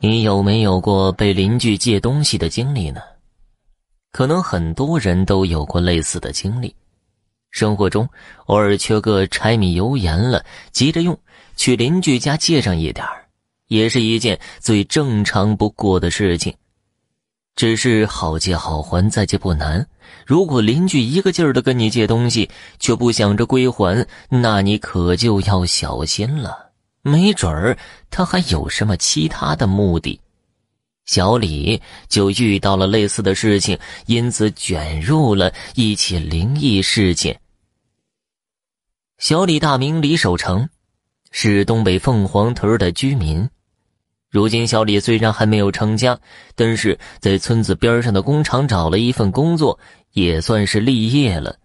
你有没有过被邻居借东西的经历呢？可能很多人都有过类似的经历。生活中偶尔缺个柴米油盐了，急着用，去邻居家借上一点也是一件最正常不过的事情。只是好借好还，再借不难。如果邻居一个劲儿的跟你借东西，却不想着归还，那你可就要小心了。没准儿他还有什么其他的目的，小李就遇到了类似的事情，因此卷入了一起灵异事件。小李大名李守成，是东北凤凰屯的居民。如今，小李虽然还没有成家，但是在村子边上的工厂找了一份工作，也算是立业了。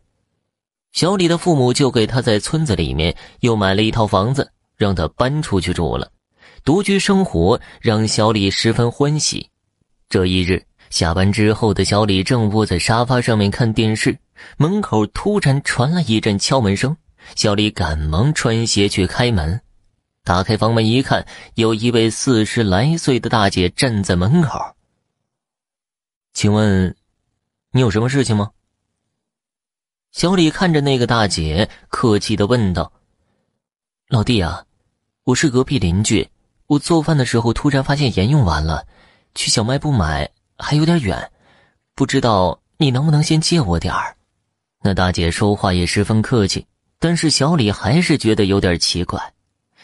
小李的父母就给他在村子里面又买了一套房子。让他搬出去住了，独居生活让小李十分欢喜。这一日下班之后的小李正窝在沙发上面看电视，门口突然传来一阵敲门声。小李赶忙穿鞋去开门，打开房门一看，有一位四十来岁的大姐站在门口。请问，你有什么事情吗？小李看着那个大姐，客气的问道。老弟啊，我是隔壁邻居。我做饭的时候突然发现盐用完了，去小卖部买还有点远，不知道你能不能先借我点儿？那大姐说话也十分客气，但是小李还是觉得有点奇怪。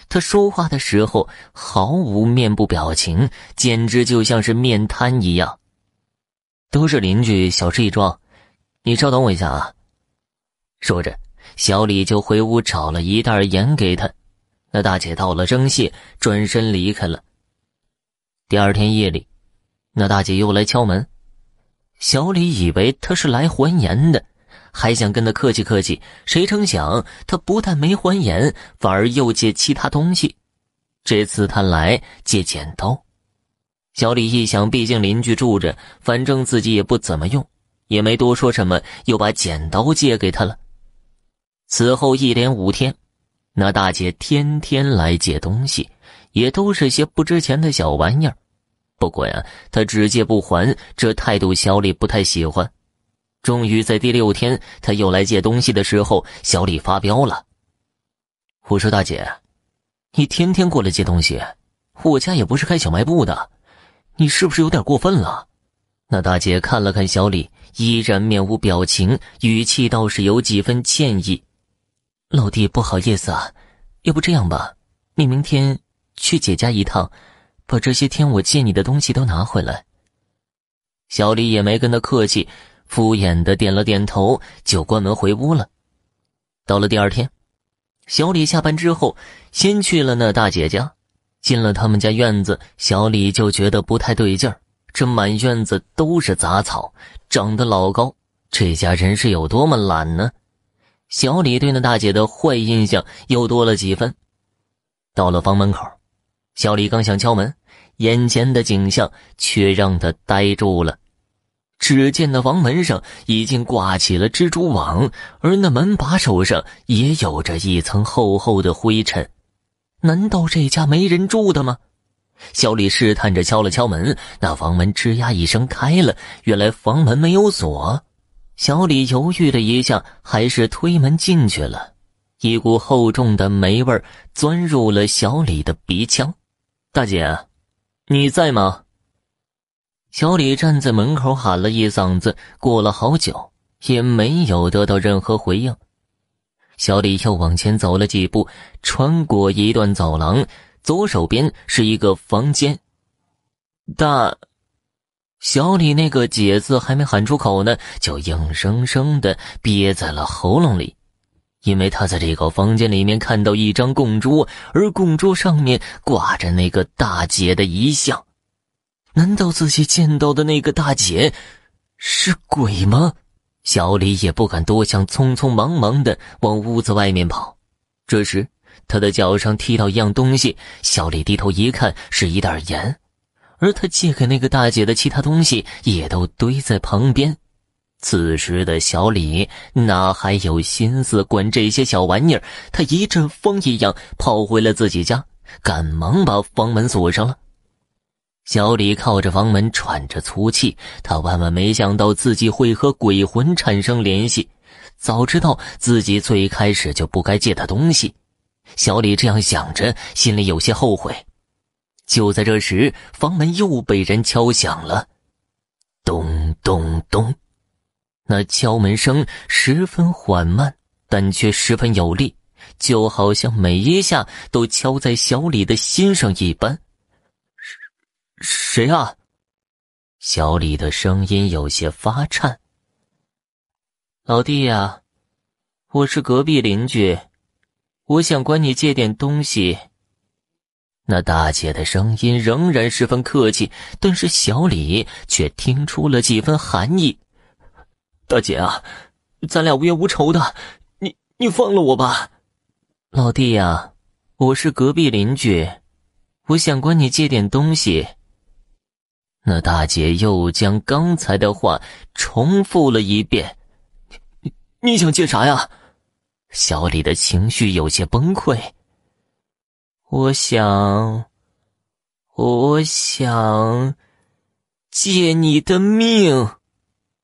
她说话的时候毫无面部表情，简直就像是面瘫一样。都是邻居，小事一桩，你稍等我一下啊。说着，小李就回屋找了一袋盐给他。那大姐道了声谢，转身离开了。第二天夜里，那大姐又来敲门。小李以为她是来还盐的，还想跟她客气客气，谁成想她不但没还盐，反而又借其他东西。这次她来借剪刀。小李一想，毕竟邻居住着，反正自己也不怎么用，也没多说什么，又把剪刀借给她了。此后一连五天。那大姐天天来借东西，也都是些不值钱的小玩意儿。不过呀，她只借不还，这态度小李不太喜欢。终于在第六天，他又来借东西的时候，小李发飙了。我说：“大姐，你天天过来借东西，我家也不是开小卖部的，你是不是有点过分了？”那大姐看了看小李，依然面无表情，语气倒是有几分歉意。老弟，不好意思啊，要不这样吧，你明天去姐家一趟，把这些天我借你的东西都拿回来。小李也没跟他客气，敷衍的点了点头，就关门回屋了。到了第二天，小李下班之后，先去了那大姐家，进了他们家院子，小李就觉得不太对劲儿，这满院子都是杂草，长得老高，这家人是有多么懒呢？小李对那大姐的坏印象又多了几分。到了房门口，小李刚想敲门，眼前的景象却让他呆住了。只见那房门上已经挂起了蜘蛛网，而那门把手上也有着一层厚厚的灰尘。难道这家没人住的吗？小李试探着敲了敲门，那房门吱呀一声开了。原来房门没有锁。小李犹豫了一下，还是推门进去了。一股厚重的霉味钻入了小李的鼻腔。大姐，你在吗？小李站在门口喊了一嗓子，过了好久也没有得到任何回应。小李又往前走了几步，穿过一段走廊，左手边是一个房间。大。小李那个“姐”字还没喊出口呢，就硬生生的憋在了喉咙里，因为他在这个房间里面看到一张供桌，而供桌上面挂着那个大姐的遗像。难道自己见到的那个大姐是鬼吗？小李也不敢多想，匆匆忙忙的往屋子外面跑。这时，他的脚上踢到一样东西，小李低头一看，是一袋盐。而他借给那个大姐的其他东西也都堆在旁边。此时的小李哪还有心思管这些小玩意儿？他一阵风一样跑回了自己家，赶忙把房门锁上了。小李靠着房门喘着粗气，他万万没想到自己会和鬼魂产生联系。早知道自己最开始就不该借他东西，小李这样想着，心里有些后悔。就在这时，房门又被人敲响了，咚咚咚，那敲门声十分缓慢，但却十分有力，就好像每一下都敲在小李的心上一般。谁啊？小李的声音有些发颤。老弟呀，我是隔壁邻居，我想管你借点东西。那大姐的声音仍然十分客气，但是小李却听出了几分寒意。大姐啊，咱俩无冤无仇的，你你放了我吧。老弟呀，我是隔壁邻居，我想管你借点东西。那大姐又将刚才的话重复了一遍：“你你想借啥呀？”小李的情绪有些崩溃。我想，我想借你的命。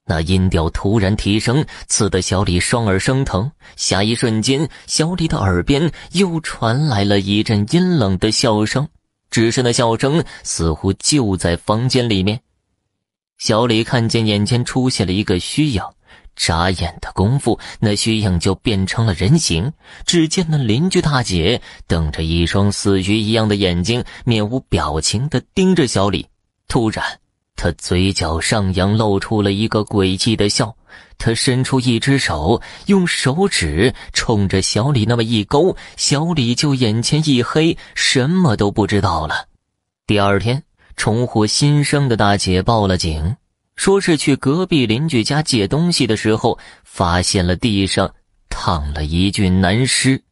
那音调突然提升，刺得小李双耳生疼。下一瞬间，小李的耳边又传来了一阵阴冷的笑声。只是那笑声似乎就在房间里面。小李看见眼前出现了一个虚影，眨眼的功夫，那虚影就变成了人形。只见那邻居大姐瞪着一双死鱼一样的眼睛，面无表情的盯着小李。突然，她嘴角上扬，露出了一个诡异的笑。她伸出一只手，用手指冲着小李那么一勾，小李就眼前一黑，什么都不知道了。第二天，重获新生的大姐报了警，说是去隔壁邻居家借东西的时候，发现了地上躺了一具男尸。